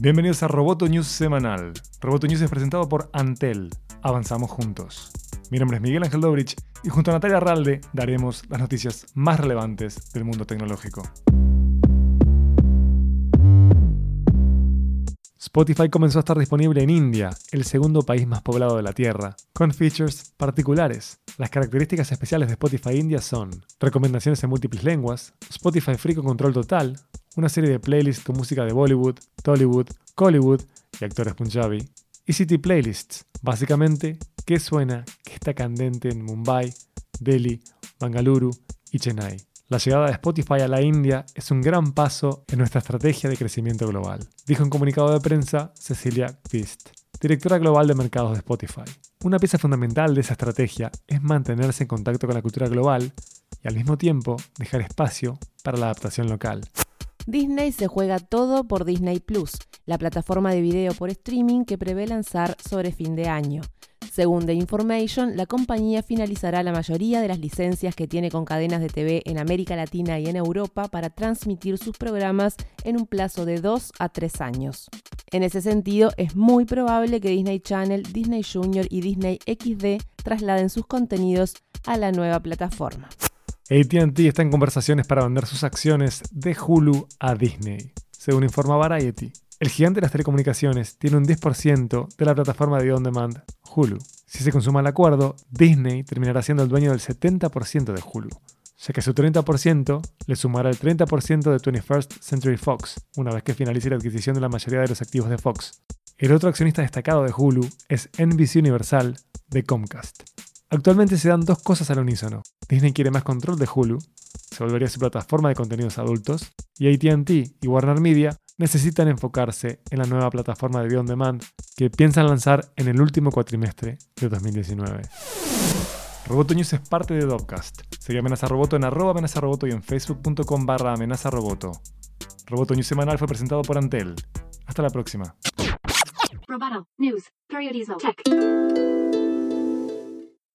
Bienvenidos a Roboto News semanal. Roboto News es presentado por Antel. Avanzamos juntos. Mi nombre es Miguel Ángel Dobrich y junto a Natalia Ralde daremos las noticias más relevantes del mundo tecnológico. Spotify comenzó a estar disponible en India, el segundo país más poblado de la Tierra, con features particulares. Las características especiales de Spotify India son recomendaciones en múltiples lenguas, Spotify Free con control total, una serie de playlists con música de Bollywood, Tollywood, Collywood y actores punjabi, y City Playlists, básicamente qué suena, qué está candente en Mumbai, Delhi, Bangalore y Chennai. La llegada de Spotify a la India es un gran paso en nuestra estrategia de crecimiento global, dijo en comunicado de prensa Cecilia Pist, directora global de mercados de Spotify. Una pieza fundamental de esa estrategia es mantenerse en contacto con la cultura global y al mismo tiempo dejar espacio para la adaptación local. Disney se juega todo por Disney Plus, la plataforma de video por streaming que prevé lanzar sobre fin de año. Según The Information, la compañía finalizará la mayoría de las licencias que tiene con cadenas de TV en América Latina y en Europa para transmitir sus programas en un plazo de 2 a 3 años. En ese sentido, es muy probable que Disney Channel, Disney Junior y Disney XD trasladen sus contenidos a la nueva plataforma. ATT está en conversaciones para vender sus acciones de Hulu a Disney, según informa Variety. El gigante de las telecomunicaciones tiene un 10% de la plataforma de on demand Hulu. Si se consuma el acuerdo, Disney terminará siendo el dueño del 70% de Hulu, ya que su 30% le sumará el 30% de 21st Century Fox, una vez que finalice la adquisición de la mayoría de los activos de Fox. El otro accionista destacado de Hulu es NBC Universal de Comcast. Actualmente se dan dos cosas al unísono. Disney quiere más control de Hulu, se volvería su plataforma de contenidos adultos, y ATT y Warner Media necesitan enfocarse en la nueva plataforma de video on demand que piensan lanzar en el último cuatrimestre de 2019. Roboto News es parte de Dopcast. Sigue Amenaza Roboto en arroba amenaza roboto y en facebook.com barra amenaza roboto. Roboto News semanal fue presentado por Antel. Hasta la próxima. Roboto News, Tech.